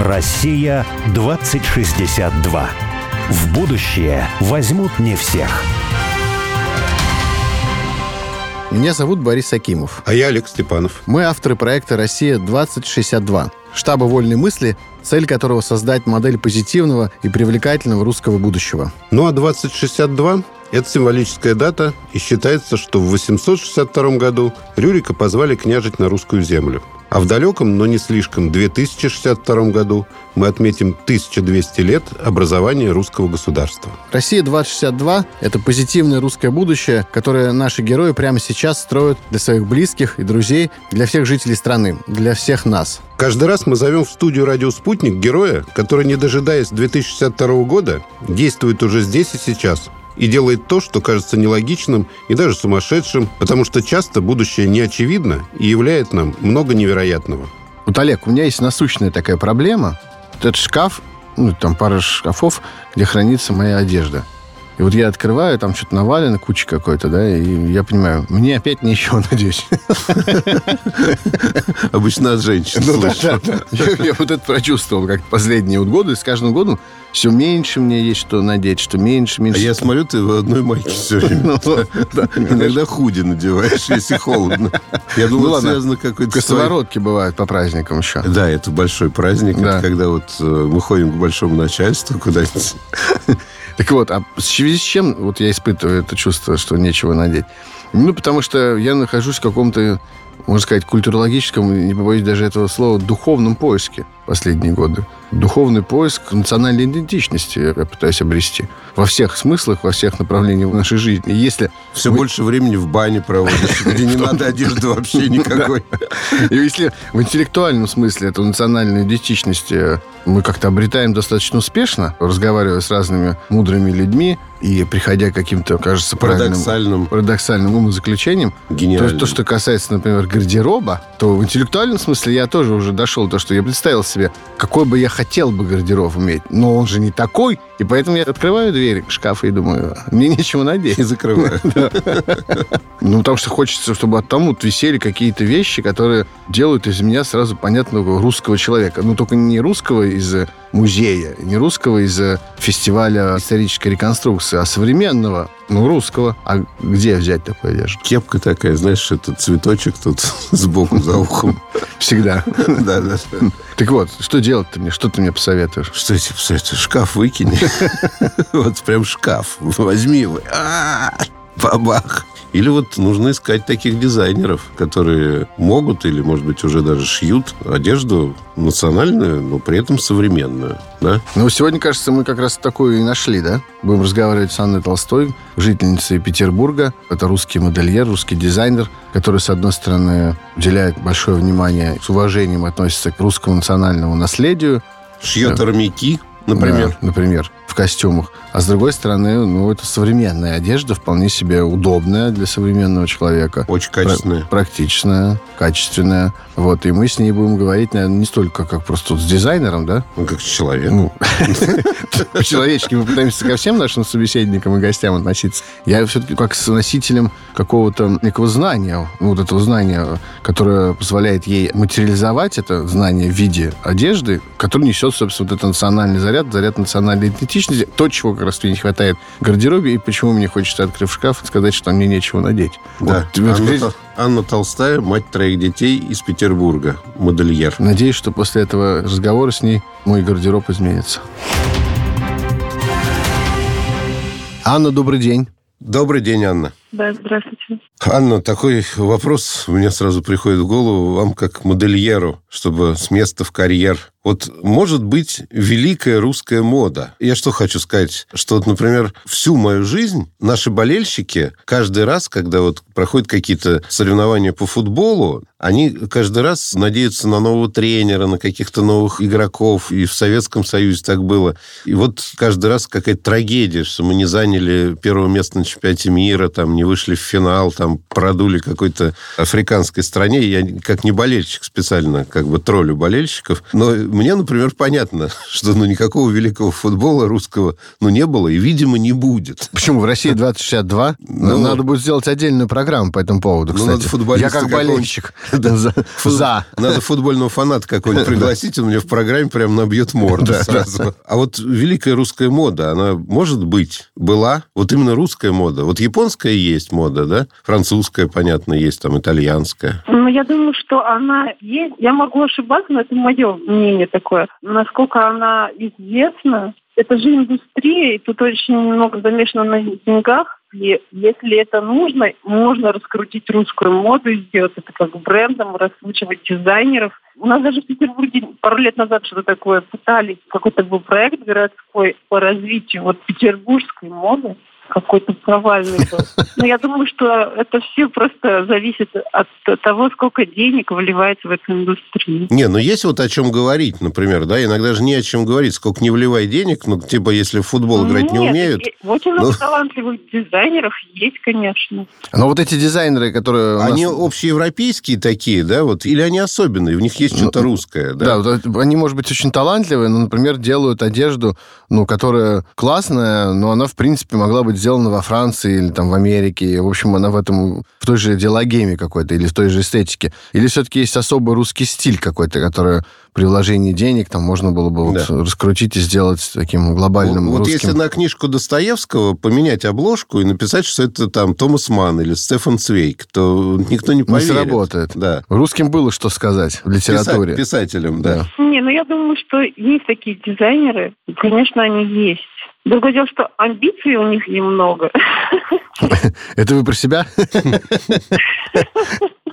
Россия 2062. В будущее возьмут не всех. Меня зовут Борис Акимов. А я Олег Степанов. Мы авторы проекта «Россия-2062», штаба вольной мысли, цель которого создать модель позитивного и привлекательного русского будущего. Ну а 2062 это символическая дата, и считается, что в 862 году Рюрика позвали княжить на русскую землю. А в далеком, но не слишком, 2062 году мы отметим 1200 лет образования русского государства. Россия-2062 – это позитивное русское будущее, которое наши герои прямо сейчас строят для своих близких и друзей, для всех жителей страны, для всех нас. Каждый раз мы зовем в студию «Радио Спутник» героя, который, не дожидаясь 2062 года, действует уже здесь и сейчас – и делает то, что кажется нелогичным и даже сумасшедшим, потому что часто будущее не очевидно и являет нам много невероятного. Вот, Олег, у меня есть насущная такая проблема. Этот шкаф, ну, там пара шкафов, где хранится моя одежда – и вот я открываю, там что-то навалено, куча какой-то, да, и я понимаю, мне опять ничего, надеюсь. Обычно от женщин ну, да, да, да. Я, я вот это прочувствовал, как последние вот годы, с каждым годом все меньше мне есть что надеть, что меньше, меньше. А я смотрю, ты в одной майке все время. Ну, Иногда худи надеваешь, если холодно. Я думал, ну, связано какой-то... Сковородки бывают по праздникам еще. Да, это большой праздник. Это когда вот э, мы ходим к большому начальству куда-нибудь. Так вот, а в связи с чем вот я испытываю это чувство, что нечего надеть? Ну, потому что я нахожусь в каком-то, можно сказать, культурологическом, не побоюсь даже этого слова, духовном поиске последние годы. Духовный поиск национальной идентичности я пытаюсь обрести. Во всех смыслах, во всех направлениях нашей жизни. Если Все вы... больше времени в бане проводишь, где не надо одежды вообще никакой. И если в интеллектуальном смысле эту национальную идентичность э, мы как-то обретаем достаточно успешно, разговаривая с разными мудрыми людьми и приходя к каким-то, кажется, парадоксальным, парадоксальным умозаключениям, то, то, что касается, например, гардероба, то в интеллектуальном смысле я тоже уже дошел до того, что я представил себе, какой бы я хотел бы гардероб иметь, но он же не такой, и поэтому я открываю дверь шкафа и думаю, мне нечего надеть. И закрываю. Ну, потому что хочется, чтобы от вот висели какие-то вещи, которые делают из меня сразу понятного русского человека. Ну, только не русского из музея, не русского из фестиваля исторической реконструкции, а современного, ну, русского. А где взять такую одежду? Кепка такая, знаешь, это цветочек тут сбоку за ухом. Всегда. Да, да. Так вот, что делать-то мне? Что ты мне посоветуешь? Что я тебе посоветую? Шкаф выкини. Вот прям шкаф. Возьми его. Бабах. Или вот нужно искать таких дизайнеров, которые могут или, может быть, уже даже шьют одежду национальную, но при этом современную. Да? Ну, сегодня, кажется, мы как раз такую и нашли, да? Будем разговаривать с Анной Толстой, жительницей Петербурга. Это русский модельер, русский дизайнер, который, с одной стороны, уделяет большое внимание, с уважением относится к русскому национальному наследию. Шьет армяки, например. Да, например костюмах. А с другой стороны, ну, это современная одежда, вполне себе удобная для современного человека. Очень качественная. Пр- практичная, качественная. Вот, и мы с ней будем говорить, наверное, не столько как просто с дизайнером, да? Ну, как с человеком. Ну, по-человечески мы пытаемся ко всем нашим собеседникам и гостям относиться. Я все-таки как с носителем какого-то некого знания, ну, вот этого знания, которое позволяет ей материализовать это знание в виде одежды, которое несет, собственно, вот этот национальный заряд, заряд национальной идентичности, то, чего как раз мне не хватает в гардеробе, и почему мне хочется, открыв шкаф, сказать, что мне нечего надеть. Да. Вот, Анна, здесь... Анна Толстая, мать троих детей из Петербурга, модельер. Надеюсь, что после этого разговора с ней мой гардероб изменится. Анна, добрый день. Добрый день, Анна. Да, здравствуйте. Анна, такой вопрос у меня сразу приходит в голову вам как модельеру, чтобы с места в карьер вот может быть великая русская мода. Я что хочу сказать, что вот, например, всю мою жизнь наши болельщики каждый раз, когда вот проходят какие-то соревнования по футболу, они каждый раз надеются на нового тренера, на каких-то новых игроков. И в Советском Союзе так было. И вот каждый раз какая-то трагедия, что мы не заняли первое место на чемпионате мира, там, не вышли в финал, там, продули какой-то африканской стране. Я как не болельщик специально как бы троллю болельщиков. Но мне, например, понятно, что ну, никакого великого футбола русского ну, не было и, видимо, не будет. Почему? В России 2062? Ну, надо будет сделать отдельную программу по этому поводу, кстати. Ну, надо футболиста Я как болельщик. За. Надо футбольного фаната какой-нибудь пригласить, он мне в программе прям набьет морду сразу. А вот великая русская мода, она может быть, была, вот именно русская мода. Вот японская есть мода, да? Французская, понятно, есть, там, итальянская. Ну, я думаю, что она есть. Я могу ошибаться, но это мое мнение такое. Насколько она известна, это же индустрия, и тут очень много замешано на деньгах. И если это нужно, можно раскрутить русскую моду и сделать это как брендом, раскручивать дизайнеров. У нас даже в Петербурге пару лет назад что-то такое пытались, какой-то был проект городской по развитию вот петербургской моды какой-то провальный был. Но я думаю, что это все просто зависит от того, сколько денег вливается в эту индустрию. Не, ну есть вот о чем говорить, например, да, иногда же не о чем говорить, сколько не вливай денег, ну, типа, если в футбол играть Нет, не умеют. Очень много ну... талантливых дизайнеров есть, конечно. Но вот эти дизайнеры, которые... Они нас... общеевропейские такие, да, вот, или они особенные, у них есть что-то ну, русское, да? Да, они, может быть, очень талантливые, но, например, делают одежду, ну, которая классная, но она, в принципе, могла быть сделана во Франции или там в Америке. В общем, она в этом, в той же диалогеме какой-то или в той же эстетике. Или все-таки есть особый русский стиль какой-то, который при вложении денег там можно было бы да. вот раскрутить и сделать таким глобальным Вот, русским... вот если на книжку Достоевского поменять обложку и написать, что это там Томас Ман или Стефан Цвейк, то никто не поверит. Не сработает. Да. Русским было что сказать в литературе. Писа- писателям, да. да. Не, ну я думаю, что есть такие дизайнеры. Конечно, они есть. Другое дело, что амбиций у них немного. Это вы про себя?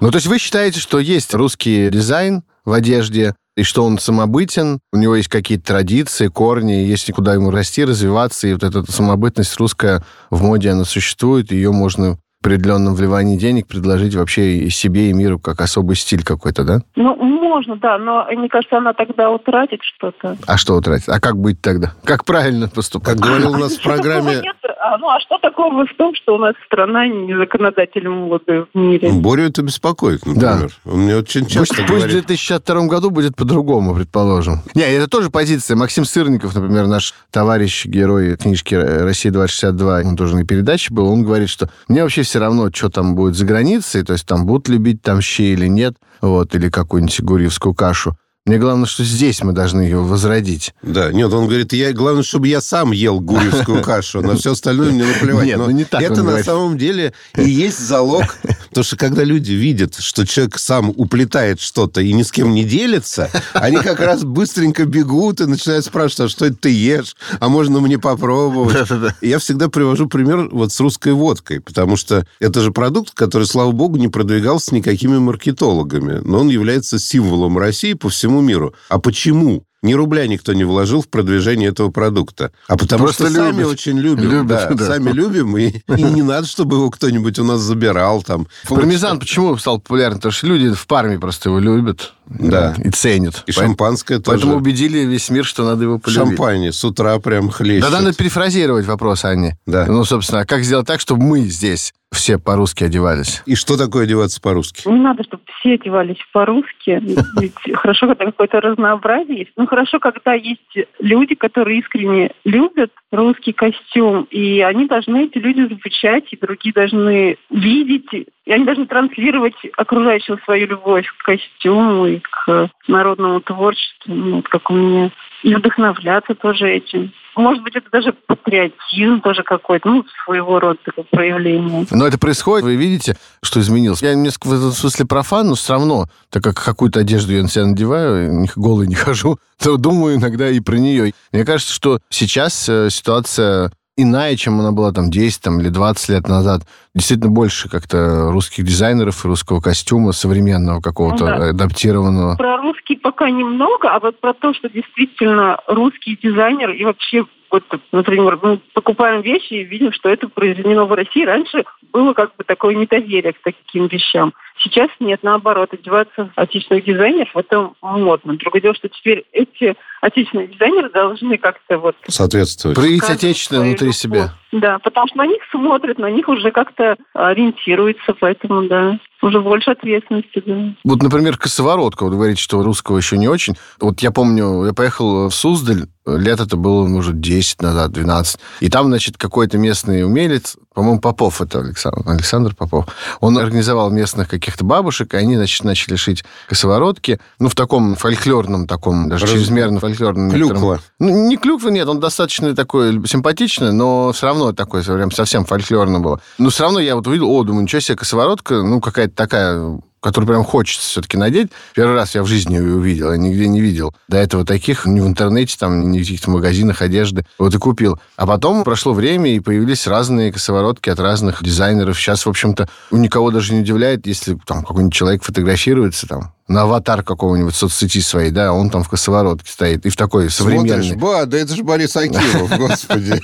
Ну, то есть вы считаете, что есть русский дизайн в одежде, и что он самобытен, у него есть какие-то традиции, корни, есть куда ему расти, развиваться, и вот эта самобытность русская в моде, она существует, ее можно определенном вливании денег предложить вообще и себе, и миру как особый стиль какой-то, да? Ну, можно, да, но мне кажется, она тогда утратит что-то. А что утратит? А как быть тогда? Как правильно поступать? Как говорил у нас в программе... А, ну, а что такого в том, что у нас страна не законодатель моды в мире? Борю это беспокоит, например. Да. Он мне очень часто пусть, говорит... Пусть в 2062 году будет по-другому, предположим. Не, это тоже позиция. Максим Сырников, например, наш товарищ, герой книжки «Россия-2062», он тоже на передаче был, он говорит, что мне вообще все равно, что там будет за границей, то есть там будут любить там щи или нет, вот, или какую-нибудь гурьевскую кашу. Мне главное, что здесь мы должны ее возродить. Да, нет, он говорит, я, главное, чтобы я сам ел гурьевскую кашу, на все остальное мне наплевать. Нет, Но ну не так Это на говорит. самом деле и есть залог, потому что когда люди видят, что человек сам уплетает что-то и ни с кем не делится, они как раз быстренько бегут и начинают спрашивать, а что это ты ешь? А можно мне попробовать? Я всегда привожу пример вот с русской водкой, потому что это же продукт, который, слава богу, не продвигался никакими маркетологами, но он является символом России по всему всему миру. А почему? Ни рубля никто не вложил в продвижение этого продукта. А потому Просто что любят. сами очень любим. Любят, да, да. Сами любим, и, и не надо, чтобы его кто-нибудь у нас забирал. Там. Пармезан почему стал популярным? Потому что люди в парме просто его любят да. и ценят. И шампанское тоже. Поэтому убедили весь мир, что надо его полюбить. Шампань с утра прям хлещет. Да, надо перефразировать вопрос, Анне. Да. Ну, собственно, а как сделать так, чтобы мы здесь все по-русски одевались. И что такое одеваться по-русски? Не надо, чтобы все одевались по-русски. Ведь хорошо, когда какое-то разнообразие есть. Ну, хорошо, когда есть люди, которые искренне любят русский костюм, и они должны, эти люди, замечать, и другие должны видеть, и они должны транслировать окружающим свою любовь к костюму и к народному творчеству, ну, как у меня, и вдохновляться тоже этим. Может быть, это даже патриотизм тоже какой-то, ну, своего рода такое проявление. Но это происходит, вы видите, что изменилось. Я несколько в этом смысле профан, но все равно, так как какую-то одежду я на себя надеваю, голый не хожу, то думаю иногда и про нее. Мне кажется, что сейчас э, ситуация иная, чем она была там 10 там, или 20 лет назад. Действительно больше как-то русских дизайнеров, русского костюма, современного какого-то, ну, да. адаптированного. Про русский пока немного, а вот про то, что действительно русский дизайнер и вообще вот, например, мы покупаем вещи и видим, что это произведено в России. Раньше было как бы такое недоверие к таким вещам. Сейчас нет, наоборот, одеваться отечественных дизайнеров, это модно. Другое дело, что теперь эти отечественные дизайнеры должны как-то вот... Соответствовать. Проявить отечественное внутри себя. Да, потому что на них смотрят, на них уже как-то ориентируются, поэтому, да уже больше ответственности, да. Вот, например, косоворотка. Вы говорите, что русского еще не очень. Вот я помню, я поехал в Суздаль, лет это было, может, 10 назад, 12. И там, значит, какой-то местный умелец, по-моему, Попов это Александр, Александр Попов, он организовал местных каких-то бабушек, и они, значит, начали шить косоворотки, ну, в таком фольклорном, таком, даже Раз... чрезмерно фольклорном. Клюква. Ну, не клюква, нет, он достаточно такой симпатичный, но все равно такой прям совсем фольклорно было. Но все равно я вот увидел, о, думаю, ничего себе, косоворотка, ну, какая-то такая которую прям хочется все-таки надеть. Первый раз я в жизни ее увидел, я нигде не видел. До этого таких ни в интернете, там, ни в каких-то магазинах одежды. Вот и купил. А потом прошло время, и появились разные косоворотки от разных дизайнеров. Сейчас, в общем-то, никого даже не удивляет, если там какой-нибудь человек фотографируется там на аватар какого-нибудь соцсети своей, да, он там в косоворотке стоит, и в такой современный... Смотришь, ба, да это же Борис Акимов, господи.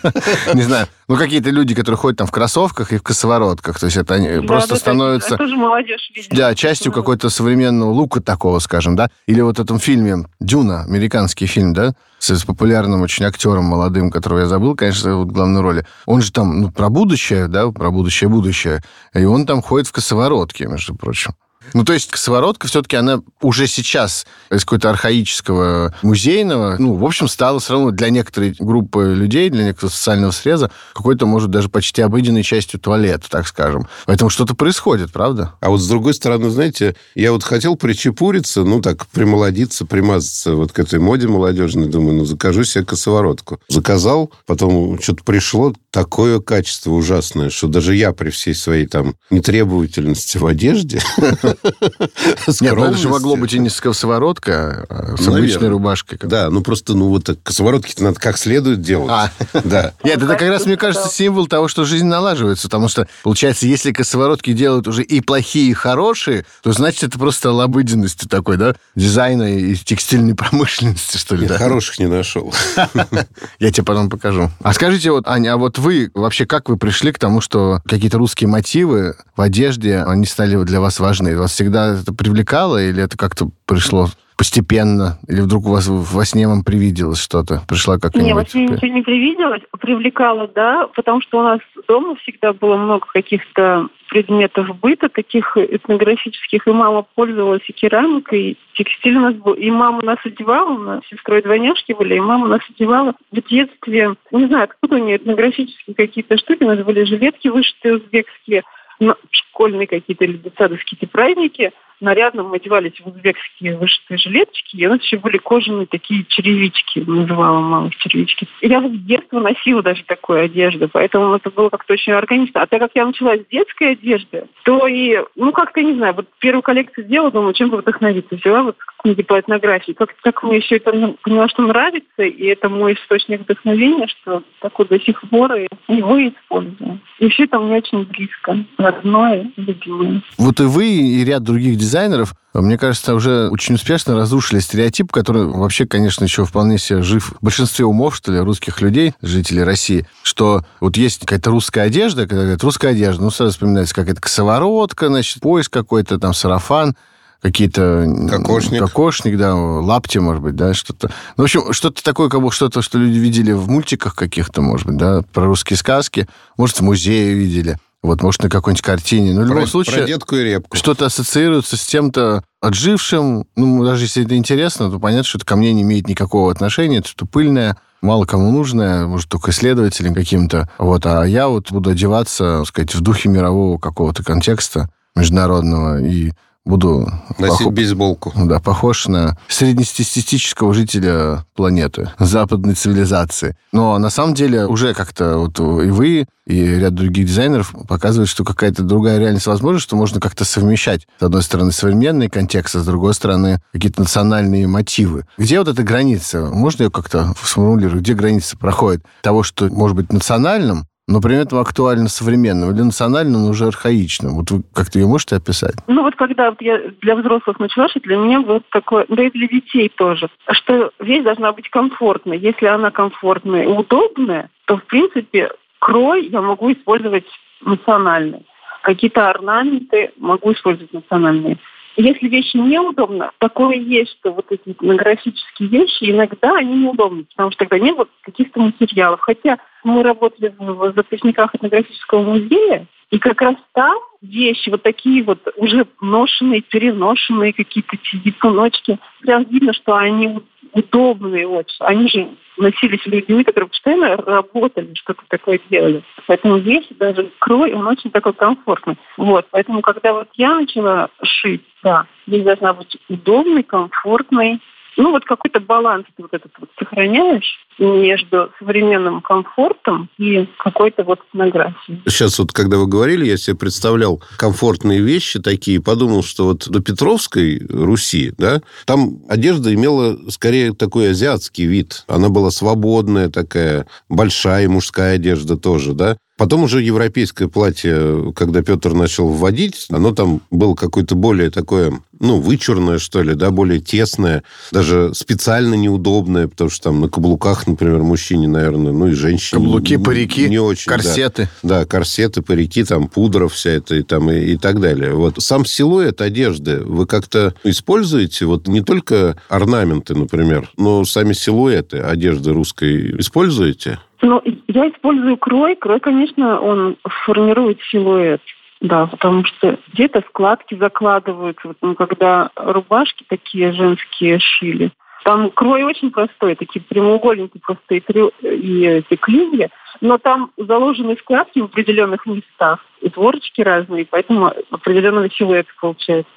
Не знаю, ну какие-то люди, которые ходят там в кроссовках и в косоворотках, то есть это они просто становятся... Это же молодежь, Да, частью какой-то современного лука такого, скажем, да, или вот в этом фильме «Дюна», американский фильм, да, с популярным очень актером молодым, которого я забыл, конечно, вот главную роли. Он же там ну, про будущее, да, про будущее-будущее, и он там ходит в косоворотке, между прочим. Ну, то есть сковородка все-таки, она уже сейчас из какой-то архаического музейного, ну, в общем, стала все равно для некоторой группы людей, для некоторого социального среза какой-то, может, даже почти обыденной частью туалета, так скажем. Поэтому что-то происходит, правда? А вот с другой стороны, знаете, я вот хотел причепуриться, ну, так, примолодиться, примазаться вот к этой моде молодежной. Думаю, ну, закажу себе косоворотку. Заказал, потом что-то пришло, такое качество ужасное, что даже я при всей своей там нетребовательности в одежде Нет, ну это же могло быть и не сковородка, а с обычной рубашкой. Да, ну просто, ну вот сковородки-то надо как следует делать. А. Да. Нет, это как раз, мне кажется, символ того, что жизнь налаживается, потому что, получается, если косоворотки делают уже и плохие, и хорошие, то значит, это просто обыденности такой, да, дизайна и текстильной промышленности, что ли, Я хороших не нашел. Я тебе потом покажу. А скажите, вот, Аня, а вот вы вообще как вы пришли к тому, что какие-то русские мотивы в одежде, они стали для вас важны? Вас всегда это привлекало или это как-то пришло постепенно? Или вдруг у вас во сне вам привиделось что-то? Пришла какая-нибудь... Нет, во сне ничего не привиделось. Привлекало, да, потому что у нас дома всегда было много каких-то предметов быта, таких этнографических, и мама пользовалась и керамикой, и текстиль у нас был. И мама нас одевала, у нас сестрой двойняшки были, и мама нас одевала в детстве. Не знаю, откуда у нее этнографические какие-то штуки, у нас были жилетки вышитые узбекские, школьные какие-то или детсадовские праздники – нарядно мы одевались в узбекские вышитые жилеточки, и у нас еще были кожаные такие черевички, называла мама их черевички. Я с детства носила даже такую одежду, поэтому это было как-то очень органично. А так как я начала с детской одежды, то и, ну, как-то, не знаю, вот первую коллекцию сделала, думаю, чем бы вдохновиться. Взяла вот книги по этнографии. Как, как мне еще это поняла, что нравится, и это мой источник вдохновения, что такой до сих пор и его использую. И все это мне очень близко, родное, любимое. Вот и вы, и ряд других дизайнеров, мне кажется, уже очень успешно разрушили стереотип, который вообще, конечно, еще вполне себе жив в большинстве умов, что ли, русских людей, жителей России, что вот есть какая-то русская одежда, когда говорят русская одежда, ну, сразу вспоминается какая-то косоворотка, значит, пояс какой-то, там, сарафан, какие-то... Кокошник. Кокошник, да, лапти, может быть, да, что-то. Ну, в общем, что-то такое, как бы что-то, что люди видели в мультиках каких-то, может быть, да, про русские сказки, может, в музее видели. Вот, может, на какой-нибудь картине. Но в любом случае... Про детку и репку. Что-то ассоциируется с тем-то отжившим. Ну, даже если это интересно, то понятно, что это ко мне не имеет никакого отношения. Это что пыльное, мало кому нужное, может, только исследователям каким-то. Вот, а я вот буду одеваться, так сказать, в духе мирового какого-то контекста международного и буду... Носить пох... бейсболку. Да, похож на среднестатистического жителя планеты, западной цивилизации. Но на самом деле уже как-то вот и вы, и ряд других дизайнеров показывают, что какая-то другая реальность возможна, что можно как-то совмещать, с одной стороны, современный контекст, а с другой стороны, какие-то национальные мотивы. Где вот эта граница? Можно ее как-то сформулировать? Где граница проходит того, что может быть национальным, но при этом актуально современным или национальным, но уже архаичным. Вот вы как-то ее можете описать? Ну вот когда вот я для взрослых начала шить, для меня вот такое, да и для детей тоже, что вещь должна быть комфортной. Если она комфортная и удобная, то в принципе крой я могу использовать национальный. Какие-то орнаменты могу использовать национальные. Если вещи неудобно, такое есть, что вот эти этнографические вещи, иногда они неудобны, потому что тогда не было каких-то материалов. Хотя мы работали в записниках этнографического музея, и как раз там вещи, вот такие вот уже ношенные, переношенные какие-то японочки, прям видно, что они удобные очень. Они же носились людьми, которые постоянно работали, что-то такое делали. Поэтому вещи, даже крой, он очень такой комфортный. Вот, поэтому когда вот я начала шить, да, здесь должна быть удобный, комфортный, ну, вот какой-то баланс ты вот этот вот сохраняешь между современным комфортом и какой-то вот этнографией. Сейчас вот, когда вы говорили, я себе представлял комфортные вещи такие, подумал, что вот до Петровской Руси, да, там одежда имела скорее такой азиатский вид. Она была свободная такая, большая мужская одежда тоже, да. Потом уже европейское платье, когда Петр начал вводить, оно там было какое-то более такое, ну, вычурное, что ли, да, более тесное, даже специально неудобное, потому что там на каблуках, например, мужчине, наверное, ну и женщине... Каблуки, парики, не очень, корсеты. Да, да корсеты, парики, там пудра вся это и, там, и, и так далее. Вот сам силуэт одежды вы как-то используете? Вот не только орнаменты, например, но сами силуэты одежды русской используете? Ну, я использую крой. Крой, конечно, он формирует силуэт. Да, потому что где-то складки закладываются. Вот, ну, когда рубашки такие женские шили, там крой очень простой, такие прямоугольники простые и эти клинья, но там заложены складки в определенных местах, и творочки разные, поэтому определенного силуэта получается.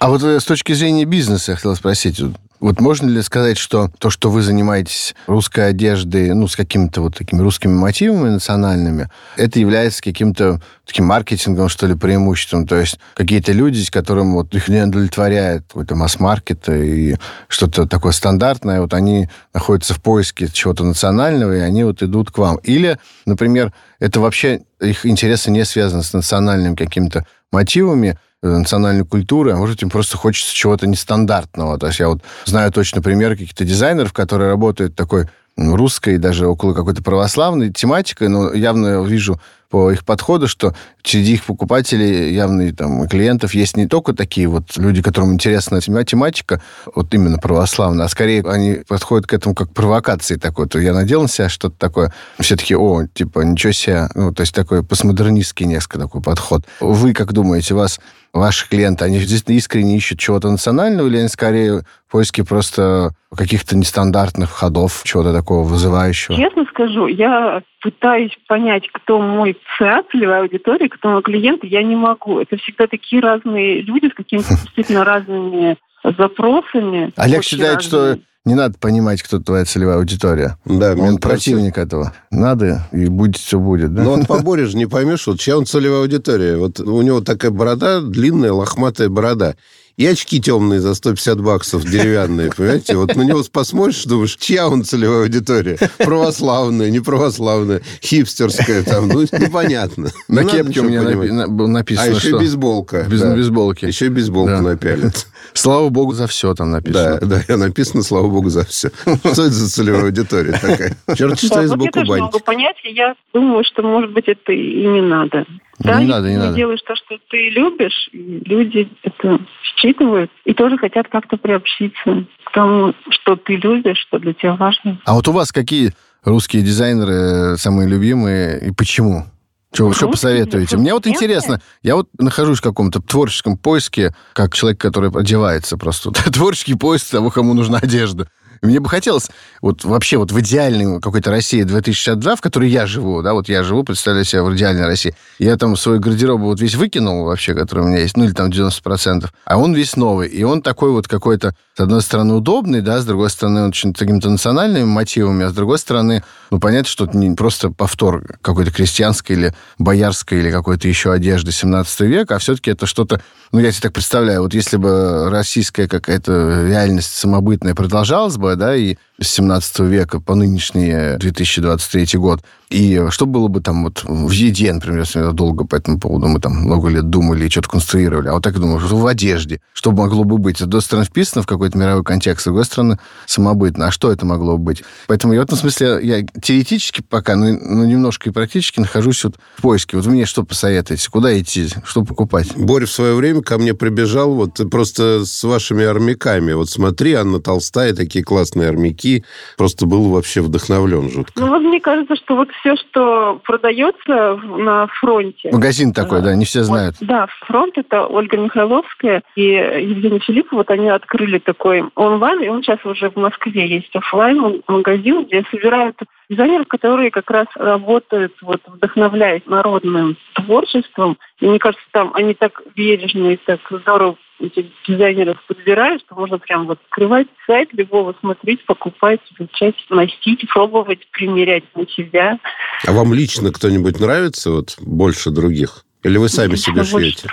А вот э, с точки зрения бизнеса я хотел спросить, вот можно ли сказать, что то, что вы занимаетесь русской одеждой, ну, с какими-то вот такими русскими мотивами национальными, это является каким-то таким маркетингом, что ли, преимуществом? То есть какие-то люди, которым вот их не удовлетворяет какой-то масс-маркет и что-то такое стандартное, вот они находятся в поиске чего-то национального, и они вот идут к вам. Или, например, это вообще их интересы не связаны с национальными какими-то мотивами, национальной культуры, а может, им просто хочется чего-то нестандартного. То есть я вот знаю точно пример каких-то дизайнеров, которые работают такой русской, даже около какой-то православной тематикой, но явно вижу по их подходу, что среди их покупателей, явно там, клиентов, есть не только такие вот люди, которым интересна тематика, вот именно православная, а скорее они подходят к этому как провокации такой. То я надел на себя что-то такое, все таки о, типа, ничего себе. Ну, то есть такой постмодернистский несколько такой подход. Вы как думаете, вас ваши клиенты, они действительно искренне ищут чего-то национального, или они скорее в поиске просто каких-то нестандартных ходов, чего-то такого вызывающего? Честно скажу, я пытаюсь понять, кто мой ЦА, целевая аудитория, кто мой клиент, я не могу. Это всегда такие разные люди с какими-то действительно разными запросами. Олег считает, разные. что не надо понимать, кто твоя целевая аудитория. Да, он противник кажется... этого. Надо, и будет все будет. Да? Но вот по Боре же не поймешь, вот чья он целевая аудитория. Вот у него такая борода, длинная, лохматая борода и очки темные за 150 баксов, деревянные, понимаете? Вот на него посмотришь, думаешь, чья он целевая аудитория? Православная, неправославная, хипстерская, там, ну, непонятно. На кепке у меня написано, А еще бейсболка. Без бейсболки. Еще бейсболку напялят. Слава богу за все там написано. Да, да, написано, слава богу за все. Что это за целевая аудитория такая? Черт, что сбоку бантик. Я могу понять, я думаю, что, может быть, это и не надо. Да, не надо, не надо. делаешь то, что ты любишь, и люди это считывают и тоже хотят как-то приобщиться к тому, что ты любишь, что для тебя важно. А вот у вас какие русские дизайнеры самые любимые и почему? Что, что посоветуете? Мне вот интересно, я вот нахожусь в каком-то творческом поиске, как человек, который одевается просто. Творческий поиск того, кому нужна одежда. Мне бы хотелось вот вообще вот в идеальной какой-то России 2062, в которой я живу, да, вот я живу, представляю себя в идеальной России. Я там свой гардероб вот весь выкинул вообще, который у меня есть, ну или там 90%, а он весь новый. И он такой вот какой-то, с одной стороны, удобный, да, с другой стороны, очень какими-то национальными мотивами, а с другой стороны, ну, понятно, что это не просто повтор какой-то крестьянской или боярской или какой-то еще одежды 17 века, а все-таки это что-то, ну, я себе так представляю, вот если бы российская какая-то реальность самобытная продолжалась бы, да, и с 17 века по нынешний 2023 год. И что было бы там вот в еде, например, долго по этому поводу мы там много лет думали и что-то конструировали, а вот так думаю, что в одежде, что могло бы быть? С одной стороны, вписано в какой-то мировой контекст, с другой стороны, самобытно. А что это могло быть? Поэтому я в этом смысле, я теоретически пока, но, но немножко и практически нахожусь вот в поиске. Вот мне что посоветуете? Куда идти? Что покупать? Боря в свое время ко мне прибежал вот просто с вашими армяками. Вот смотри, Анна Толстая, такие классные армяки. Просто был вообще вдохновлен жутко. Ну, вот мне кажется, что вот все, что продается на фронте. Магазин такой, да, не все знают. Вот, да, фронт это Ольга Михайловская и Евгений Филиппов. Вот они открыли такой онлайн, и он сейчас уже в Москве есть офлайн магазин, где собирают дизайнеров, которые как раз работают, вот вдохновляясь народным творчеством. И мне кажется, там они так бережно и так здорово этих дизайнеров подбирают, что можно прям вот открывать сайт любого, смотреть, покупать, изучать, носить, пробовать, примерять на себя. А вам лично кто-нибудь нравится вот больше других? Или вы сами себе шьете?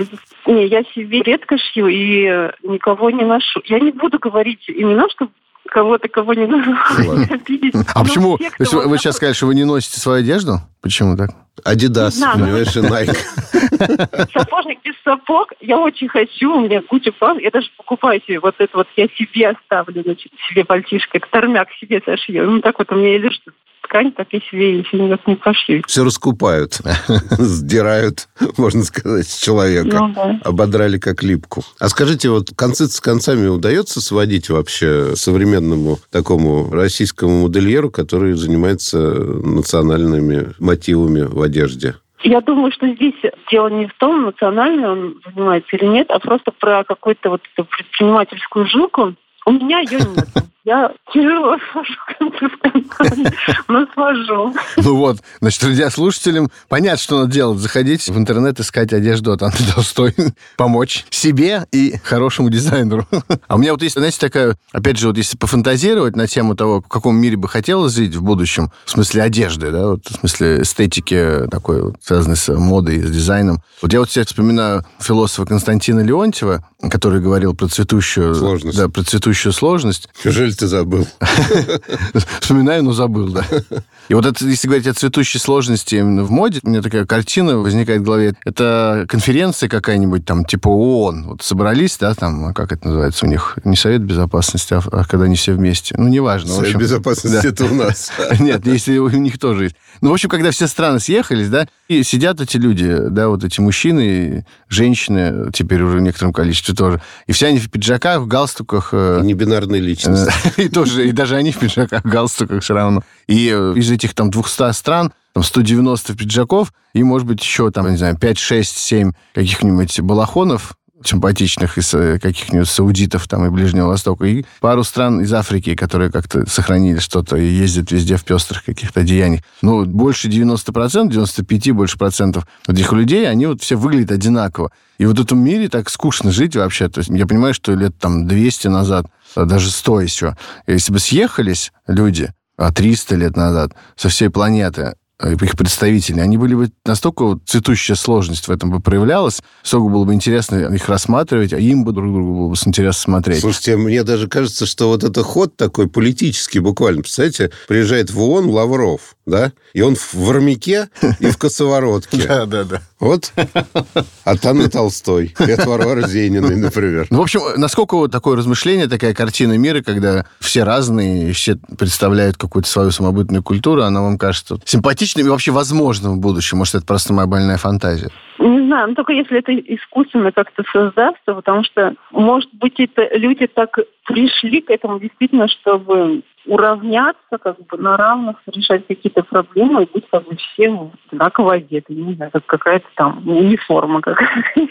Не, я себе редко шью и никого не ношу. Я не буду говорить имена, чтобы кого-то, кого не надо А почему? Есть вы сейчас сказали, что вы не носите свою одежду? Почему так? Адидас, понимаешь, и Nike. Сапожник без сапог. Я очень хочу, у меня куча план. Я даже покупаю себе вот это вот, я себе оставлю, значит, себе пальтишко, тормяк себе сошью. Ну, так вот у меня и лежит ткань, так и себе, если никак не пошью. Все раскупают, сдирают, можно сказать, с человека. Ну, да. Ободрали как липку. А скажите, вот концы с концами удается сводить вообще современному такому российскому модельеру, который занимается национальными мотивами в одежде? Я думаю, что здесь дело не в том, национальный он занимается или нет, а просто про какую-то вот эту предпринимательскую жилку. У меня ее нет. Я тяжело свожу но свожу. Ну вот, значит, радиослушателям понятно, что надо делать. Заходить в интернет, искать одежду от Анны Толстой, помочь себе и хорошему дизайнеру. А у меня вот есть, знаете, такая, опять же, вот если пофантазировать на тему того, в каком мире бы хотелось жить в будущем, в смысле одежды, да, вот в смысле эстетики такой, вот, связанной с модой, с дизайном. Вот я вот сейчас вспоминаю философа Константина Леонтьева, который говорил про цветущую... Сложность. Да, про цветущую сложность. Неужели ты забыл? Вспоминаю, но забыл, да. И вот это, если говорить о цветущей сложности именно в моде, у меня такая картина возникает в голове. Это конференция какая-нибудь там, типа ООН. Вот собрались, да, там, как это называется у них? Не Совет Безопасности, а, а когда они все вместе. Ну, неважно. Совет общем, Безопасности да. это у нас. Нет, если у них тоже есть. Ну, в общем, когда все страны съехались, да, и сидят эти люди, да, вот эти мужчины, женщины, теперь уже в некотором количестве тоже, и все они в пиджаках, в галстуках. Э, Небинарные личности. И тоже, и даже они в пиджаках, галстуках все равно. И э, из этих там 200 стран там 190 пиджаков и, может быть, еще там, не знаю, 5, 6, 7 каких-нибудь балахонов, симпатичных из э, каких-нибудь саудитов там и Ближнего Востока, и пару стран из Африки, которые как-то сохранили что-то и ездят везде в пестрых каких-то деяниях. Ну, больше 90%, 95 больше процентов этих людей, они вот все выглядят одинаково. И вот в этом мире так скучно жить вообще. То есть я понимаю, что лет там 200 назад, а даже 100 еще, если бы съехались люди, а 300 лет назад со всей планеты, их представителей, они были бы настолько цветущая сложность в этом бы проявлялась, сколько было бы интересно их рассматривать, а им бы друг другу было бы с интересом смотреть. Слушайте, мне даже кажется, что вот это ход такой политический буквально. Представляете, приезжает в ООН Лавров, да, и он в армяке и в косоворотке. Да, да, да. Вот от Анны Толстой и от Варвары Зениной, например. Ну, в общем, насколько вот такое размышление, такая картина мира, когда все разные, все представляют какую-то свою самобытную культуру, она вам кажется симпатичной и вообще возможным в будущем? Может, это просто моя больная фантазия? Не знаю, но только если это искусственно как-то создастся, потому что, может быть, это люди так пришли к этому действительно, чтобы уравняться как бы на равных, решать какие-то проблемы и быть как бы все одинаково одеты. Не знаю, как какая-то там униформа какая-то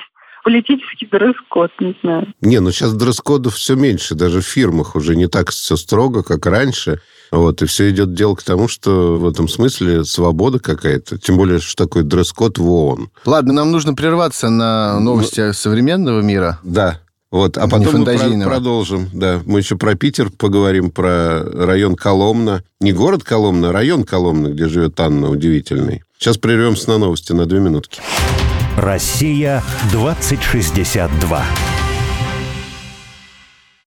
политический дресс-код, не знаю. Не, ну сейчас дресс-кодов все меньше, даже в фирмах уже не так все строго, как раньше. Вот, и все идет дело к тому, что в этом смысле свобода какая-то. Тем более, что такое дресс-код в ООН. Ладно, нам нужно прерваться на новости ну, современного мира. Да. Вот, а потом мы про- продолжим. Да, мы еще про Питер поговорим, про район Коломна. Не город Коломна, а район Коломна, где живет Анна удивительный. Сейчас прервемся на новости на две минутки. Россия 2062.